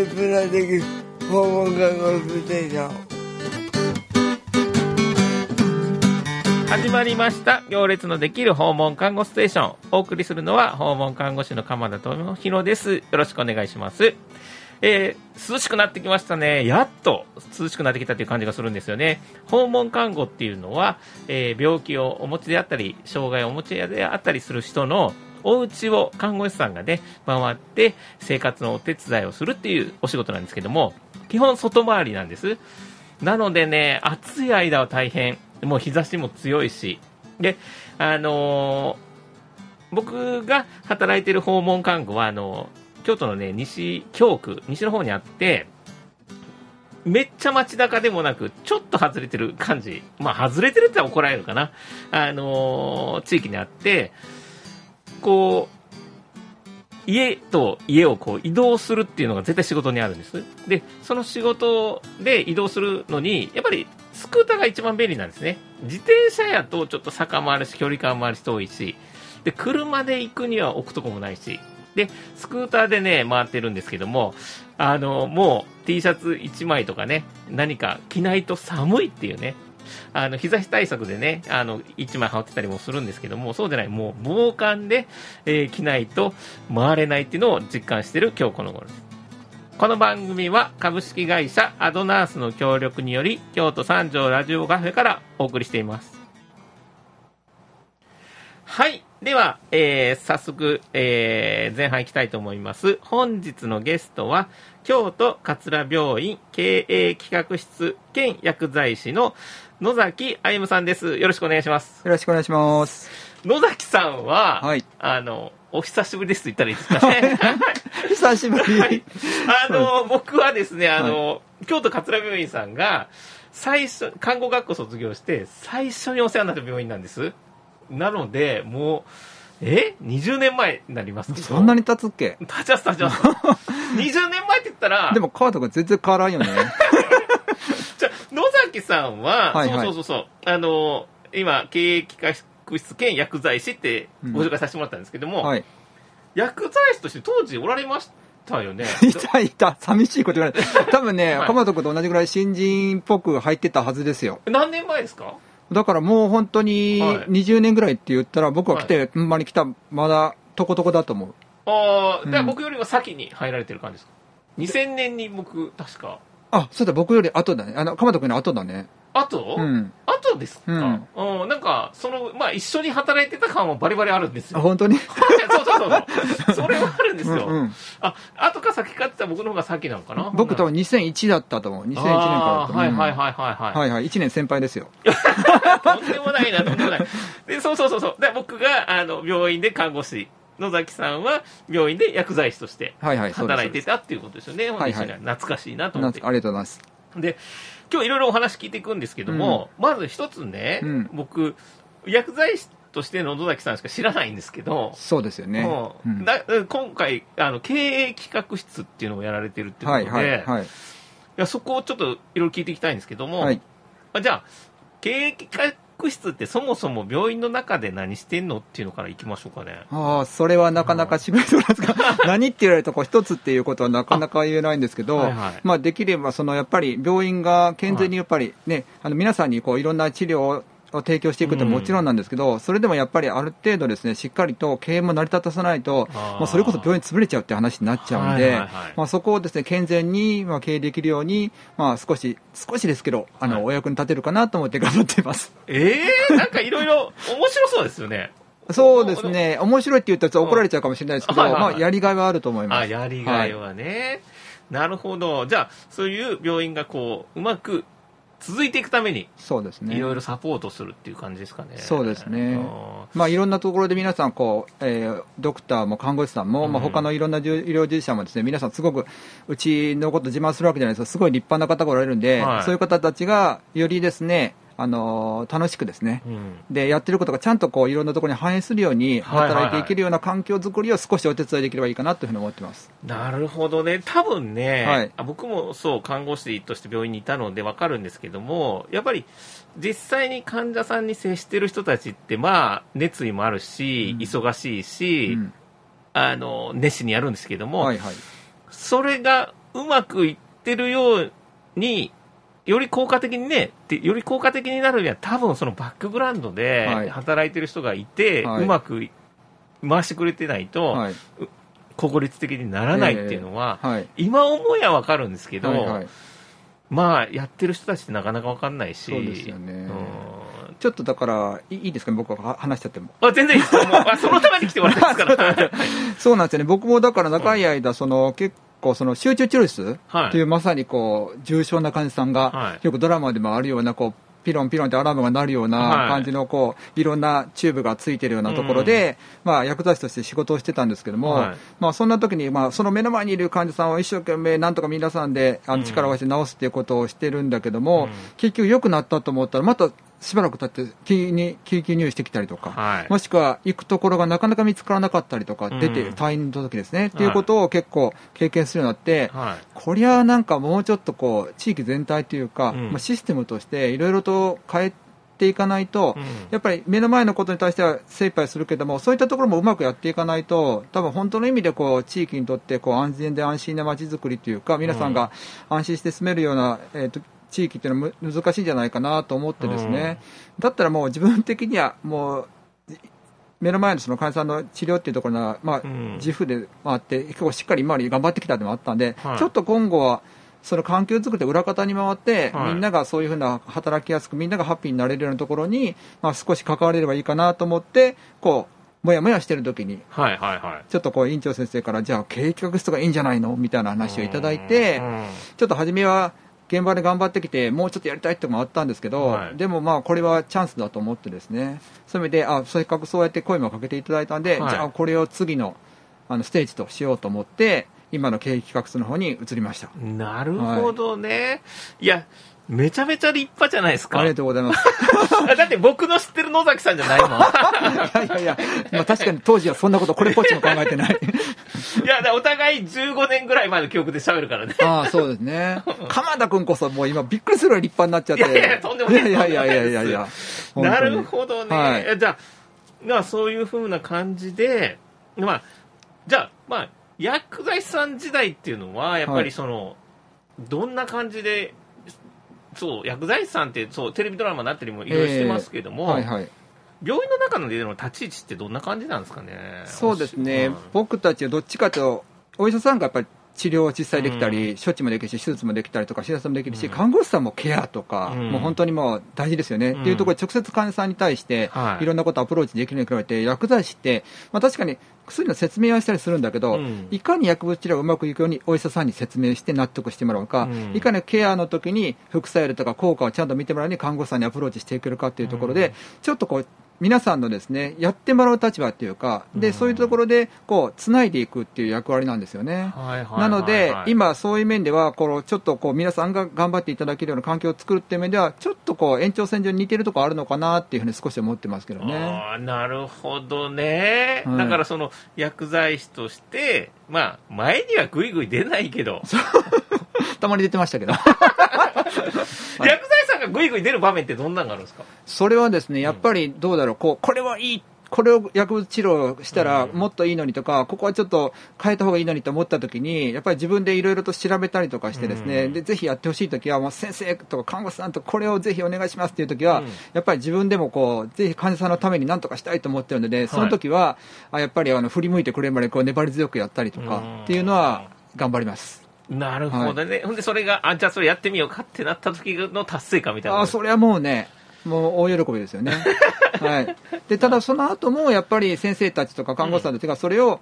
列なでき訪問看護ステーション始まりました。行列のできる訪問看護ステーション。お送りするのは訪問看護師の鎌田智弘です。よろしくお願いします。えー、涼しくなってきましたね。やっと涼しくなってきたという感じがするんですよね。訪問看護っていうのは、えー、病気をお持ちであったり、障害をお持ちであったりする人のお家を看護師さんがね、回って生活のお手伝いをするっていうお仕事なんですけども、基本外回りなんです。なのでね、暑い間は大変。もう日差しも強いし。で、あのー、僕が働いてる訪問看護は、あのー京都のね、西京区、西の方にあって、めっちゃ街中でもなく、ちょっと外れてる感じ。まあ、外れてるって言ったら怒られるかな。あのー、地域にあって、こう、家と家をこう移動するっていうのが絶対仕事にあるんです。で、その仕事で移動するのに、やっぱりスクーターが一番便利なんですね。自転車やとちょっと坂もあるし、距離感もあるし遠いし、で、車で行くには置くとこもないし、で、スクーターでね、回ってるんですけども、あの、もう T シャツ1枚とかね、何か着ないと寒いっていうね、あの、日差し対策でね、あの、1枚羽織ってたりもするんですけども、そうじゃない、もう防寒で、えー、着ないと回れないっていうのを実感してる今日この頃です。この番組は株式会社アドナースの協力により、京都三条ラジオカフェからお送りしています。はい。では、えー、早速、えー、前半いきたいと思います。本日のゲストは、京都桂病院経営企画室兼薬剤師の野崎歩さんです。よろしくお願いします。よろしくお願いします。野崎さんは、はい、あの、お久しぶりですと言ったらいいですかね。久しぶり。はい、あの、僕はですね、あの、はい、京都桂病院さんが、最初、看護学校卒業して、最初にお世話になった病院なんです。なので、もう、え ?20 年前になります そんなに経つっけ？経ちます、経ちます。20年前って言ったら。でも、川とか全然変わらんよね。じゃ野崎さんは、はいはい、そうそうそう、あの、今、経営企画室兼薬剤師ってご紹介させてもらったんですけども、うんはい、薬剤師として当時おられましたよね？いたいた。寂しいこと言われて。多分ね、はい、鎌田君と同じぐらい新人っぽく入ってたはずですよ。何年前ですか？だからもう本当に20年ぐらいって言ったら、僕は来て、ほんまに来た、まだとことこだと思う。ああ、うん、僕よりは先に入られてる感じですか ?2000 年に僕、確か。あ、そうだ、僕より後だね。あの、鎌田君の後だね。後、うん、後ですか、うん、うん、なんか、その、まあ、一緒に働いてた感はバリバリあるんですよ。あ、本当に？そうそうそう。それはあるんですよ。うんうん、あ、後か先かって言ったら僕の方が先なのかな？僕多分2001だったと思う。2001年からだと思う。はいはいはいはいはい。はいはい。1年先輩ですよ。とんでもないな、とんでもない。で、そうそうそうそう。で、僕が、あの、病院で看護師。野崎さんは病院で薬剤師として働いてたっていうことですよね。はいはい、懐かしいなと思って。ありがとうございます。で、今日いろいろお話聞いていくんですけども、うん、まず一つね、うん、僕、薬剤師としての野崎さんしか知らないんですけど、そうですよね。うん、だ今回あの、経営企画室っていうのをやられてるっていうことで、はいはいはい、いやそこをちょっといろいろ聞いていきたいんですけども、はい、じゃあ、経営企画室ってそもそも病院の中で何してんのっていうのからいきましょうかね。ああ、それはなかなか渋いそうなんですか。何って言われるとこう一つっていうことはなかなか言えないんですけど、はいはい、まあできればそのやっぱり病院が健全にやっぱりね、はい、あの皆さんにこういろんな治療をを提供していくってもちろんなんですけど、うん、それでもやっぱりある程度ですね、しっかりと経営も成り立たさないと、まあ、それこそ病院潰れちゃうって話になっちゃうんで、まあ、そこをですね、健全にまあ経営できるように、まあ、少し、少しですけど、あの、はい、お役に立てるかなと思って頑張っています。ええー、なんかいろいろ面白そうですよね。そうですね、面白いって言ったら怒られちゃうかもしれないですけど、まあ、やりがいはあると思います。あ、やりがいはね。はい、なるほど。じゃあ、そういう病院がこう、うまく続いていくために、そうですね。いろいろサポートするっていう感じですかね。そうですね。まあ、いろんなところで皆さん、こう、えー、ドクターも看護師さんも、うん、まあ、他のいろんな医療従事者もですね、皆さんすごく、うちのこと自慢するわけじゃないですか、すごい立派な方がおられるんで、はい、そういう方たちが、よりですね、あの楽しくですね、うん、でやってることがちゃんとこういろんなところに反映するように働いていけるような環境づくりを少しお手伝いできればいいかなというふうに思ってます、なるほどね、多分ね、はい、僕もそう看護師として病院にいたので分かるんですけども、やっぱり実際に患者さんに接してる人たちって、まあ、熱意もあるし、うん、忙しいし、うん、あの熱心にやるんですけども、はいはい、それがうまくいってるように、より効果的にね、より効果的になるには、多分そのバックグラウンドで働いてる人がいて、はい、うまく回してくれてないと、はい、効率的にならないっていうのは、えーはい、今思いはわかるんですけど、はいはい、まあ、やってる人たちってなかなかわかんないし。そうですよね。うんちょっとだからいいですか、僕は話しちゃっても。あ全然いいですそのために来てもらってますから。そうなんですよね。僕もだから長い間、その結構その集中治療室とい。うまさにこう重症な患者さんが、よくドラマでもあるようなこうピロンピロンってアラームが鳴るような感じのこう、い、ろんなチューブがついてるようなところで、まあ、薬剤師として仕事をしてたんですけども、まあ、そんな時にまあその目の前にいる患者さんを一生懸命なんとか皆さんであの力を合わせて治すっていうことをしてるんだけども、結局良くなったと思ったらまたしばらく経って救に救急入院してきたりとか、はい、もしくは行くところがなかなか見つからなかったりとか、出て、退院の時ですね、っていうことを結構経験するようになって、はい、こりゃなんかもうちょっとこう、地域全体というか、うん、まあ、システムとしていろいろと変えていかないと、うん、やっぱり目の前のことに対しては精一杯するけども、そういったところもうまくやっていかないと、多分本当の意味でこう地域にとってこう安全で安心な街づくりというか、皆さんが安心して住めるような、えーと地域っていうのは難しいんじゃないかなと思ってですね、うん、だったらもう自分的にはもう目の前のその患者さんの治療っていうところが、まあ、自負で回って、結構しっかり今まで頑張ってきたでもあったんで、はい、ちょっと今後は、その環境づくりで裏方に回って、はい、みんながそういうふうな働きやすく、みんながハッピーになれるようなところに、まあ、少し関われればいいかなと思って、こう、もやもやしてる時に、はいはいはい、ちょっとこう院長先生から、じゃあ経営企画室がいいんじゃないの？みたいな話をいただいて、ちょっと初めは、現場で頑張ってきて、もうちょっとやりたいってのもあったんですけど、はい、でもまあ、これはチャンスだと思ってですね、そういう意味で、あ、せっかくそうやって声もかけていただいたんで、はい、じゃあこれを次のあのステージとしようと思って、今の経営企画室の方に移りました。なるほどね。はい、いや、めちゃめちゃ立派じゃないですか。ありがとうございます。だって僕の知ってる野崎さんじゃないもん。いやいやいや、まあ、確かに当時はそんなことこれっぽっちも考えてない。いや、お互い15年ぐらい前の記憶で喋るからね。ああ、そうですね。鎌田君こそもう今びっくりするぐらい立派になっちゃって。いやいや、とんでもない。いやいやいやいやいやなるほどね。はい、じゃあ、まあそういうふうな感じで、まあ、じゃあ、まあ、薬剤師さん時代っていうのは、やっぱりその、はい、どんな感じでそう薬剤師さんってそうテレビドラマになったりもいろいろしてますけども、えーはいはい、病院の中のでの立ち位置ってどんな感じなんですかね？そうですね、うん、僕たちはどっちかとお医者さんがやっぱり治療を実際できたり、うん、処置もできるし、手術もできたりとか、診察もできるし、うん、看護師さんもケアとか、うん、もう本当にもう大事ですよね、っていうところで直接患者さんに対して、い。ろんなことをアプローチできるに比べて、薬剤師って、まあ、確かに薬の説明はしたりするんだけど、いかに薬物治療がうまくいくようにお医者さんに説明して納得してもらうか、いかにケアの時に副作用とか効果をちゃんと見てもらうに看護師さんにアプローチしていけるかっていうところで、ちょっとこう、皆さんのですねやってもらう立場っていうか、でそういうところでこうつないでいくっていう役割なんですよね。なので、今、そういう面ではこのちょっとこう皆さんが頑張っていただけるような環境を作るっていう面では、ちょっとこう延長線上に似てるところあるのかなっていうふうに少し思ってますけどね。あなるほどね、はい、だからその薬剤師として、まあ、前にはぐいぐい出ないけど。たまに出てましたけど。薬剤師さんがぐいぐい出る場面ってどんなのがあるんですか？それはですね、やっぱりどうだろう、こう、これはいいこれを薬物治療したらもっといいのにとか、ここはちょっと変えた方がいいのにと思ったときに、やっぱり自分でいろいろと調べたりとかしてですね、でぜひやってほしいときは、もう先生とか看護師さんとこれをぜひお願いしますっていうときは、やっぱり自分でもこう、ぜひ患者さんのためになんとかしたいと思ってるので、その時は、あやっぱりあの振り向いてくれるまでこう粘り強くやったりとかっていうのは頑張ります。なるほどね、はい、ほんでそれが、あじゃあそれやってみようかってなった時の達成感みたいなあそれはもうね、もう大喜びですよね。はい、でただ、その後もやっぱり先生たちとか看護師さんたちがそれを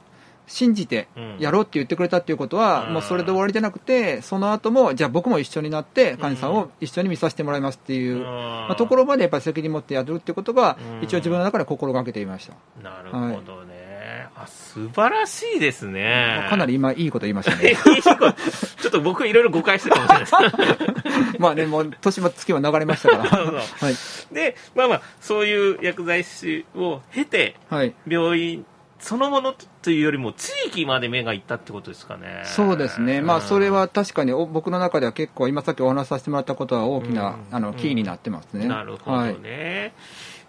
信じてやろうって言ってくれたっていうことは、もうそれで終わりじゃなくて、その後も、じゃあ僕も一緒になって、患者さんを一緒に見させてもらいますっていう、まあ、ところまでやっぱり責任持ってやるっていうことが、一応自分の中で心がけていました。なるほどね。あ素晴らしいですね。かなり今、いいこと言いましたね。ちょっと僕、いろいろ誤解してるかもしれないです。まあね、もう年も月も流れましたから。はい、で、まあまあ、そういう薬剤師を経て、はい、病院そのものというよりも、地域まで目がいったってことですかね。そうですね、まあ、それは確かに僕の中では結構、今さっきお話しさせてもらったことは大きな、うん、あのキーになってますね。なるほどね。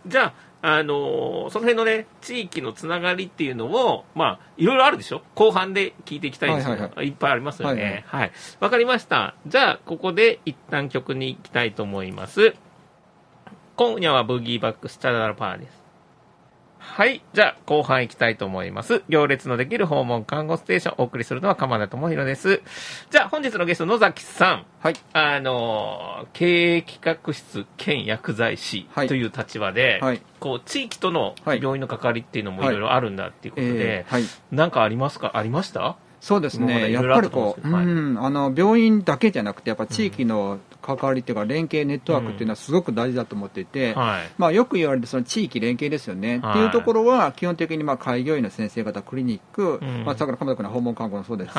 はい、じゃああのー、その辺のね、地域のつながりっていうのを、まあ、いろいろあるでしょ？後半で聞いていきたいんですけど、はいはいはい、いっぱいありますよね。はい、はい、わ、はい、かりました。じゃあ、ここで一旦曲に行きたいと思います。今夜はブギーバックスチャダルパーです。はい。じゃあ、後半行きたいと思います。行列のできる訪問看護ステーション、お送りするのは鎌田智弘です。じゃあ、本日のゲスト、野崎さん。はい。あの、経営企画室兼薬剤師という立場で、はい、こう、地域との病院の関わりっていうのもい。ろいろあるんだっていうことで、はい、なんかありますか？ありました？そうですね、やっぱりこう、はい、うん、あの病院だけじゃなくて、やっぱ地域の関わりっていうか、連携ネットワークっていうのはすごく大事だと思っていて、うん。はい、まあ、よく言われるその地域連携ですよね、はい、っていうところは、基本的にまあ開業医の先生方、クリニック、うん、まあ、さっきの鎌田君の訪問看護もそうですし、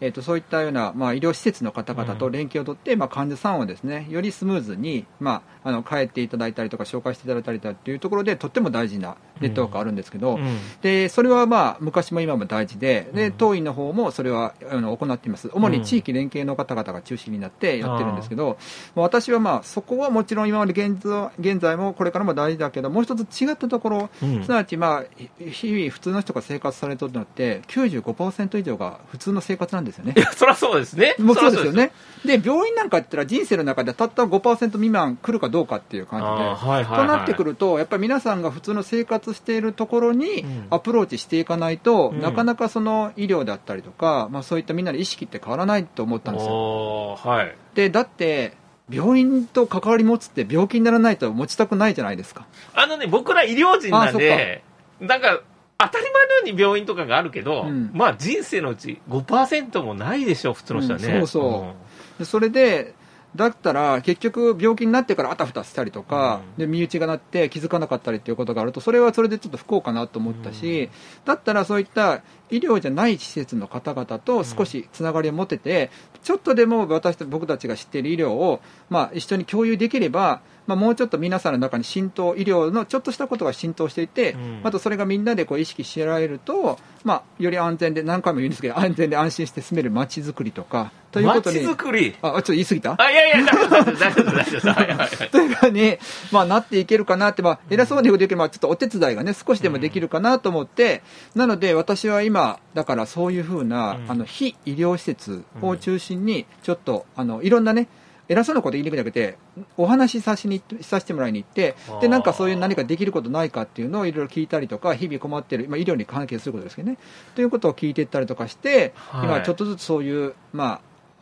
えー、とそういったような、まあ、医療施設の方々と連携を取って、うん、まあ、患者さんをですねよりスムーズに、まあ、あの帰っていただいたりとか紹介していただいたりというところでとっても大事なネットワークがあるんですけど、うん、でそれは、まあ、昔も今も大事でで当院の方もそれはあの行っています。主に地域連携の方々が中心になってやってるんですけど、うん、私は、まあ、そこはもちろん今まで現現在もこれからも大事だけどもう一つ違ったところ、すなわち、まあ、日々普通の人が生活されてるのって95%以上が普通の生活なんですよね。そりゃそうですね。もうそうですよね。で、病院なんかって言ったら人生の中でたった5%未満来るかどうかっていう感じで、はいはいはい、となってくると、やっぱり皆さんが普通の生活しているところにアプローチしていかないと、うん、なかなかその医療だったりとか、まあ、そういったみんなの意識って変わらないと思ったんですよ。はい、でだって病院と関わり持つって病気にならないと持ちたくないじゃないですかあのね僕ら医療人なんでなんか当たり前のように病院とかがあるけど、うん、まあ人生のうち5%もないでしょ、普通の人はね。うん、そうそう、うん、それで、だったら結局病気になってからあたふたしたりとか、で身内がなって気づかなかったりっていうことがあるとそれはそれでちょっと不幸かなと思ったし、だったらそういった医療じゃない施設の方々と少しつながりを持てて、ちょっとでも私僕たちが知っている医療を、まあ、一緒に共有できればまあ、もうちょっと皆さんの中に浸透、医療のちょっとしたことが浸透していて、うん、またそれがみんなでこう意識しられると、まあ、より安全で、何回も言うんですけど、安全で安心して住める街づくりとか、ということに。あ、ちょっと言い過ぎた？あ、いやいや、大丈夫大丈夫大丈夫というふうに、まあ、なっていけるかなって、まあ、偉そうに言うときは、ちょっとお手伝いがね、少しでもできるかなと思って、うん、なので、私は今、だからそういうふうな、うん、あの、非医療施設を中心に、ちょっと、あの、いろんなね、偉そうなこと言いにくいんじゃなくて、お話しさしにさせてもらいに行って、で、なんかそういう何かできることないかっていうのをいろいろ聞いたりとか、日々困ってる、まあ、医療に関係することですけどね、ということを聞いていったりとかして、はい、今ちょっとずつそういう、まあ、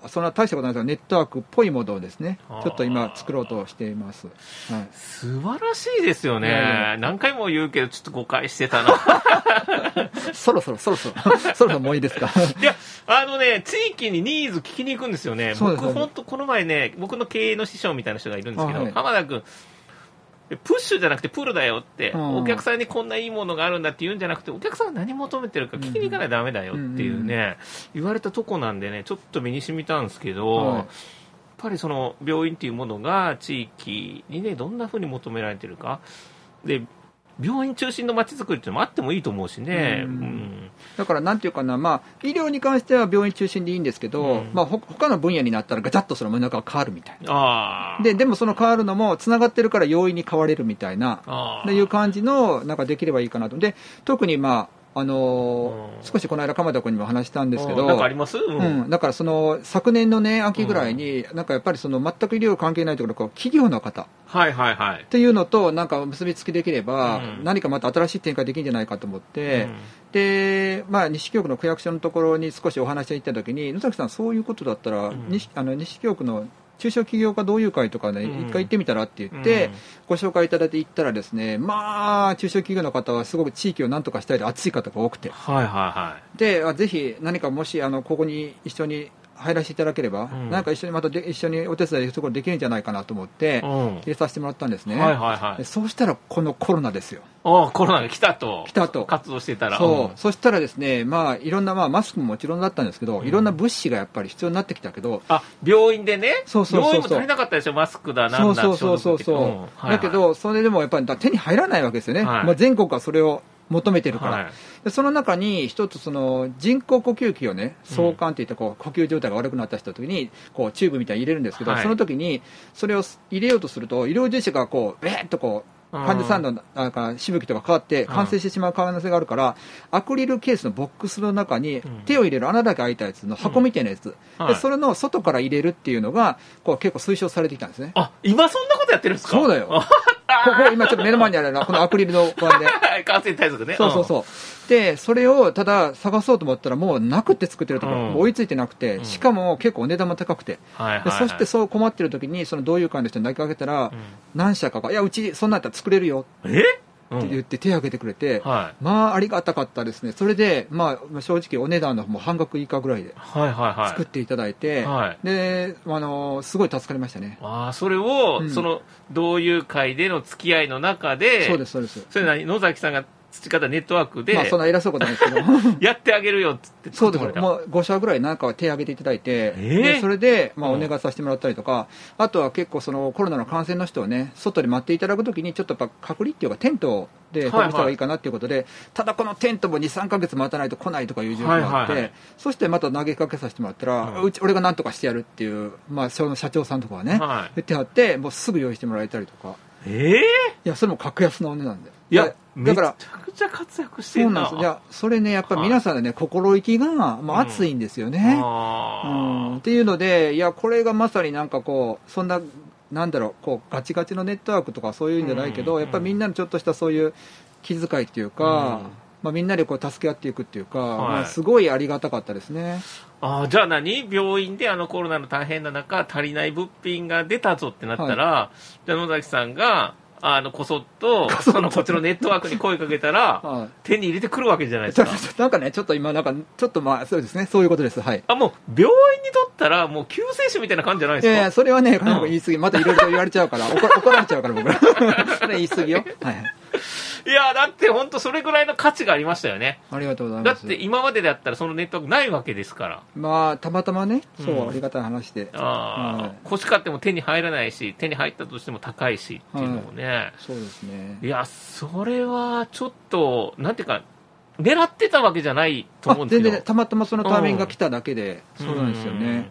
そんな大したことないですが、ネットワークっぽいものをですね、ちょっと今、作ろうとしています、はい、素晴らしいですよね、何回も言うけど、ちょっと誤解してたな。そろそろ、そろそろ、そろそろもういいですか？いや、あのね、地域にニーズ聞きに行くんですよね、僕、本当、この前ね、僕の経営の師匠みたいな人がいるんですけど、はい、浜田君、プッシュじゃなくてプールだよって、うん、お客さんにこんないいものがあるんだって言うんじゃなくて、お客さんが何求めてるか聞きに行かないとだめだよっていうね、言われたとこなんでね、ちょっと身に染みたんですけど、はい、やっぱりその病院っていうものが地域にね、どんなふうに求められてるか。で病院中心の街づくりっていうのもあってもいいと思うしね、うん、だからなんていうかな、まあ、医療に関しては病院中心でいいんですけど、うん、まあ、ほ他の分野になったらガチャッとその胸が変わるみたいな。ででもその変わるのもつながってるから容易に変われるみたいな。っていう感じのなんかできればいいかなと。で特にまああのー、少しこの間、鎌田君にも話したんですけど、なんかあります、うん、うん、だからその昨年の、ね、秋ぐらいに、なんかやっぱりその全く医療関係ないところ、こう企業の方、はいはいはい、っていうのとなんか結びつきできれば、うん、何かまた新しい展開できるんじゃないかと思って、うん、でまあ、西京区の区役所のところに少しお話し行ったときに、野崎さん、そういうことだったら、西あの西京区の中小企業家同友会とかね、一回行ってみたらって言って、ご紹介いただいて行ったらですね、まあ、中小企業の方はすごく地域をなんとかしたいで熱い方が多くて。はいはいはい。で、ぜひ何かもし、あの、ここに一緒に入らせていただければ、うん、なんか一緒にまたで一緒にお手伝いところできるんじゃないかなと思って、入れさせてもらったんですね、はいはいはい、そうしたらこのコロナですよ。おコロナが来たと。来たと。活動してたら。そう。うん、そしたらですね、まあ、いろんな、まあ、マスクももちろんだったんですけど、うん、いろんな物資がやっぱり必要になってきたけど。あ、病院でね？そうそうそう病院も足りなかったでしょ、マスクだ、なんだ、そうそうそうそう。だけど、それでもやっぱり手に入らないわけですよね。はい、まあ、全国はそれを求めてるから、はい、その中に一つその人工呼吸器をね相関っていってこう呼吸状態が悪くなった人の時にこうチューブみたいに入れるんですけど、はい、その時にそれを入れようとすると医療従事者がこうえーっとこう患者さんのなんかしぶきとか変わって感染してしまう可能性があるから、アクリルケースのボックスの中に手を入れる穴だけ開いたやつの箱みたいなやつ、でそれの外から入れるっていうのがこう結構推奨されてきたんですね。あ今そんなことやってるんですか？そうだよ。ここ今ちょっと目の前にあるのはこのアクリルの不安で。感染対策ね。そうそうそう、でそれをただ探そうと思ったらもうなくて作ってるところ、追いついてなくて、しかも結構お値段も高くて、でそしてそう困ってる時にその同友会の人に投げかけたら、何社かが「いやうちそんなんやったら作れるよ」え？って言って手を挙げてくれて、うんはい、まあありがたかったですね。それで、まあ、正直お値段のもう半額以下ぐらいで作っていただいて、はい、であのすごい助かりましたね。あそれを、うん、その同友会での付き合いの中でそうですそうです。それ何？野崎さんが培ったネットワークで、まあ、そんな偉そうことないですけど。やってあげるよっつってそうです。もう5社ぐらいなんかは手を挙げていただいて、えー、でそれで、まあ、お願いさせてもらったりとか、うん、あとは結構そのコロナの感染の人をね外で待っていただくときにちょっとやっぱ隔離っていうかテントで保護した方がいいかなっていうことで、はいはい、ただこのテントも23か月待たないと来ないとかいう状況があって、はいはいはい、そしてまた投げかけさせてもらったら、うん、うち俺がなんとかしてやるっていう、まあ、その社長さんとかはね、はい、言ってはってもうすぐ用意してもらえたりとか。ええー、いやそれも格安のお値段でいやだからめちゃくちゃ活躍してるな。そうなんです。いやそれねやっぱり皆さんでね、はい、心意気が、まあ、熱いんですよね、うん、うん、っていうのでいやこれがまさになんかこうそんななんだろうこうガチガチのネットワークとかそういうんじゃないけど、うん、やっぱりみんなのちょっとしたそういう気遣いっていうか、うん。まあ、みんなでこう助け合っていくっていうか、はい、まあ、すごいありがたかったですね。あじゃあ何？病院であのコロナの大変な中足りない物品が出たぞってなったら、はい、じゃあ野崎さんがあのこそっとそのこっちのネットワークに声かけたら、はい、手に入れてくるわけじゃないですか。なんかねちょっと今なんかちょっとまあそうですねそういうことです。はい。あもう病院にとったらもう救世主みたいな感じじゃないですか。いやそれはね言い過ぎ、またいろいろ言われちゃうから怒られちゃうから僕ら。それ言い過ぎよ。はいいやだって本当それぐらいの価値がありましたよね。ありがとうございます。だって今までだったらそのネットワークないわけですから。まあたまたまね。そう、ありがたい話で。ああ、はい、欲しかっても手に入らないし手に入ったとしても高いしっていうのもね、はい、そうですね。いやそれはちょっとなんていうか狙ってたわけじゃないと思うんですけど全然たまたまそのタイミングが来ただけで、うん、そうなんですよね、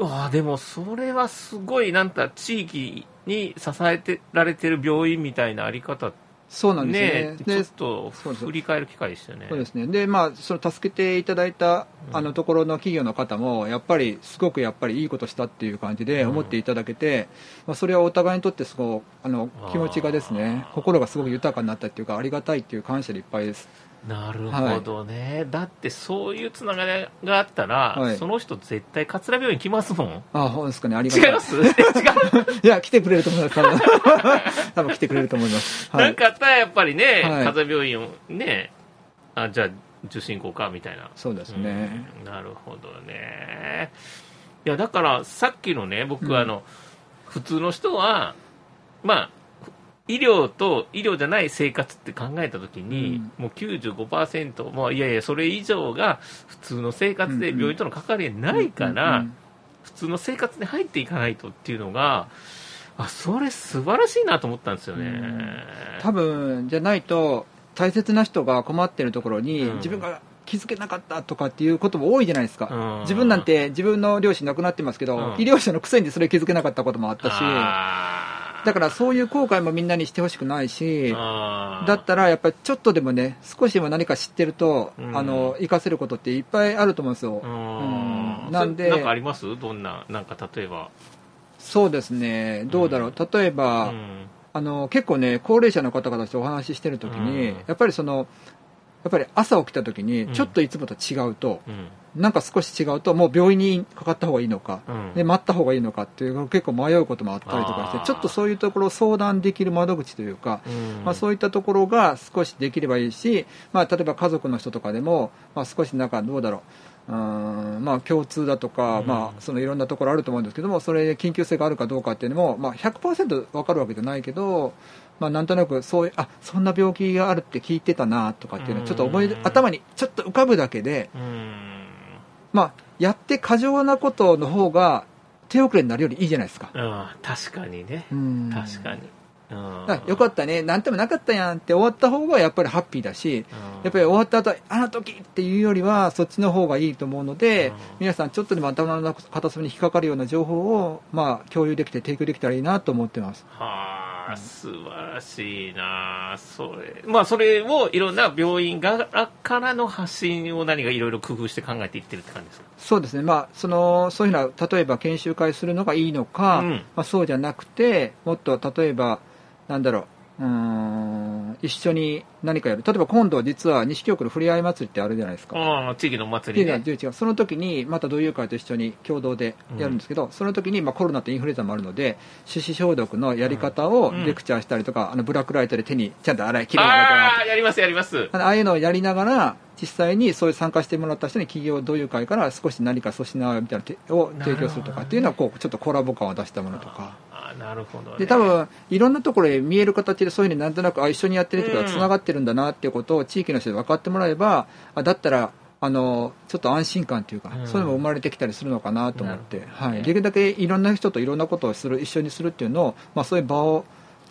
あでもそれはすごいなんか地域に支えてられてる病院みたいなあり方ってそうなんですね。ねちょっと振り返る機会でしたよね。そうですね。で、まあ、その助けていただいた、あのところの企業の方も、やっぱり、すごくやっぱりいいことしたっていう感じで思っていただけて、うん、まあ、それはお互いにとってすごく、あの、気持ちがですね、心がすごく豊かになったっていうか、ありがたいっていう感謝でいっぱいです。なるほどね、はい、だってそういうつながりがあったら、はい、その人絶対桂病院来ますもん。あそうですかね。ありがとう違います？違う？いや来てくれると思います。多分。多分来てくれると思います、はい、なんかあったらやっぱりね、はい、病院をねあじゃあ受診行こうかみたいな。そうですね、うん、なるほどね。いやだからさっきのね僕、うん、あの普通の人はまあ医療と医療じゃない生活って考えたときに、うん、もう95%、もういやいや、それ以上が普通の生活で病院との関わりがないから、普通の生活に入っていかないとっていうのが、あそれ素晴らしいなと思ったんですよね、うん、多分じゃないと大切な人が困ってるところに、自分が気づけなかったとかっていうことも多いじゃないですか、うん、自分なんて自分の両親亡くなってますけど、うん、医療者のくせにそれ気づけなかったこともあったしだからそういう後悔もみんなにしてほしくないしだったらやっぱりちょっとでもね少しでも何か知ってると、うん、あの活かせることっていっぱいあると思うんですよ、うん、なんでなんかあります？どんななんか例えば。そうですね。どうだろう、例えば、あの結構ね高齢者の方々とお話ししてるときに、やっぱりそのやっぱり朝起きた時にちょっといつもと違うと、うん、なんか少し違うともう病院にかかった方がいいのか、うん、で待った方がいいのかっていう結構迷うこともあったりとかしてちょっとそういうところを相談できる窓口というか、うん、まあ、そういったところが少しできればいいし、まあ、例えば家族の人とかでも、まあ、少しなんかどうだろううんまあ、共通だとか、まあ、そのいろんなところあると思うんですけどもそれで緊急性があるかどうかっていうのも、まあ、100%分かるわけじゃないけどまあ、なんとなくそういうあそんな病気があるって聞いてたなとかっていうのはちょっと思い頭にちょっと浮かぶだけで、まあ、やって過剰なことの方が手遅れになるよりいいじゃないですか、うん、確かにね。確かに。よかったね、なんてもなかったやんって終わった方がやっぱりハッピーだし、やっぱり終わった後あの時っていうよりは、そっちの方がいいと思うので、皆さん、ちょっとでも頭の片隅に引っかかるような情報を、まあ、共有できて、提供できたらいいなと思ってます。はああ、素晴らしいな。それ、まあ、それをいろんな病院側からの発信を何かいろいろ工夫して考えていってるって感じですか？そうですね、まあ、そのそういうふうな、例えば研修会するのがいいのか、うん、まあ、そうじゃなくて、もっと例えば、なんだろう、うん一緒に何かやる。例えば今度実は西京区のふれあい祭りってあるじゃないですか。あ地域の祭り、ね、11その時にまた同友会と一緒に共同でやるんですけど、うん、その時にまあコロナとインフルエンザもあるので手指消毒のやり方をレクチャーしたりとか、うん、あのブラックライトで手にちゃんと洗いきれいに洗いああやりますやります。ああいうのをやりながら実際にそういう参加してもらった人に企業同友会から少し何か粗品みたいなのを提供するとかっていうのはこうちょっとコラボ感を出したものとか。なるほど、ね、で多分いろんなところで見える形でそういうふうになんとなくあ一緒にやってる人がつながってるんだなっていうことを地域の人で分かってもらえばあだったらあのちょっと安心感というか、うん、そういうのも生まれてきたりするのかなと思って、はい、できるだけいろんな人といろんなことをする一緒にするっていうのを、まあ、そういう場を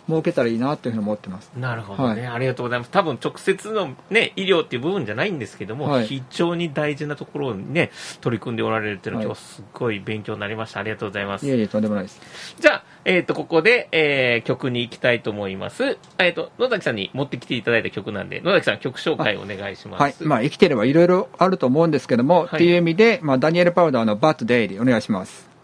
設けたらいいなというふうに思ってます。なるほどね、はい、ありがとうございます。多分直接の、ね、医療っていう部分じゃないんですけども、はい、非常に大事なところにね取り組んでおられるっていうのは、今日すごい勉強になりました。ありがとうございます。いえいえとんでもないです。じゃあ、えっ、ー、とここで、えー、曲に行きたいと思います。えっ、ー、と野崎さんに持ってきていただいた曲なんで野崎さん曲紹介お願いします。はい。まあ生きてればいろいろあると思うんですけども、はい、っていう意味で、まあ、ダニエル・パウダーの「バッド・デイリー」お願いします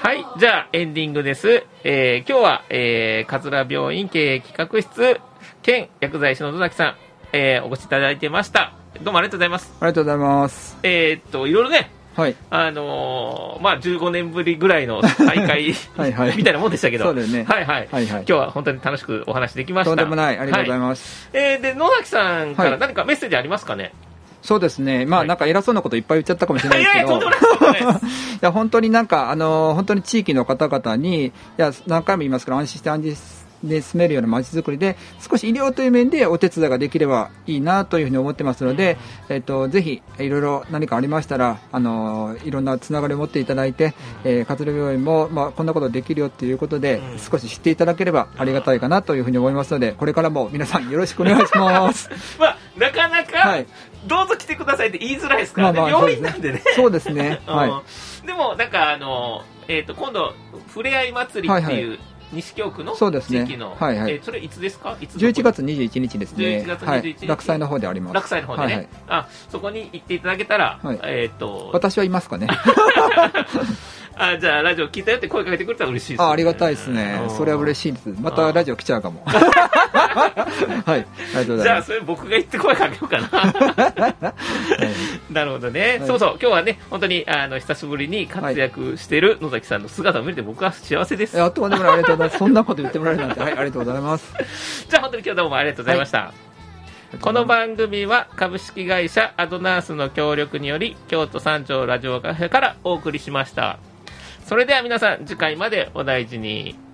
はい、じゃあエンディングです。えー、今日は、えー、桂病院経営企画室兼薬剤師の野崎さん、えー、お越しいただいてました。どうもありがとうございます。ありがとうございます。えー、っと、いろいろね、はい、あのー、まあ、15年ぶりぐらいの大会 はい、はい、みたいなもんでしたけど、そうですね。はいはい。はいはい、今日は本当に楽しくお話できました。とんでもない、ありがとうございます。はい、えー、で、野崎さんから何かメッセージありますかね、そうですね、まあ、なんか偉そうなこといっぱい言っちゃったかもしれないですけど、いや 本当になんか、あの本当に地域の方々に、いや何回も言いますけど、安心して安心で住めるような街づくりで、少し医療という面でお手伝いができればいいなというふうに思ってますので、えっと、ぜひいろいろ何かありましたら、あのいろんなつながりを持っていただいて、えー、桂病院も、まあ、こんなことできるよということで、少し知っていただければありがたいかなというふうに思いますので、これからも皆さんよろしくお願いします。まあ、なかなか、はいどうぞ来てくださいって言いづらいですからね、まあまあ、病院なんでね。そうですね。はい。でも、なんか、あの、えっ、ー、と、今度、ふれあい祭りっていう、はいはい。西京区の地域の、はいはい、えー、それいつですか？いつ11月21日ですね。11月21日、はい、落栽の方であります。落栽の方でね、はいはい、あそこに行っていただけたら、はい、えっ、ー、と私はいますかね あじゃあラジオ聞いたよって声かけてくれたら嬉しいです、ね、あありがたいですね。それは嬉しいです。またラジオ来ちゃうかも。はい。ありがとうございます。じゃあそれ僕が言って声かけようかな。なるほどね、はい、そうそう。今日はね本当にあの久しぶりに活躍してる野崎さんの姿を見れて僕は幸せです。あとんでもありがとうございます。そんなこと言ってもらえるなんてはいありがとうございます。じゃあ本当に今日どうもありがとうございました、はい。この番組は株式会社アドナースの協力により京都三条ラジオカフェからお送りしました。それでは皆さん次回までお大事に。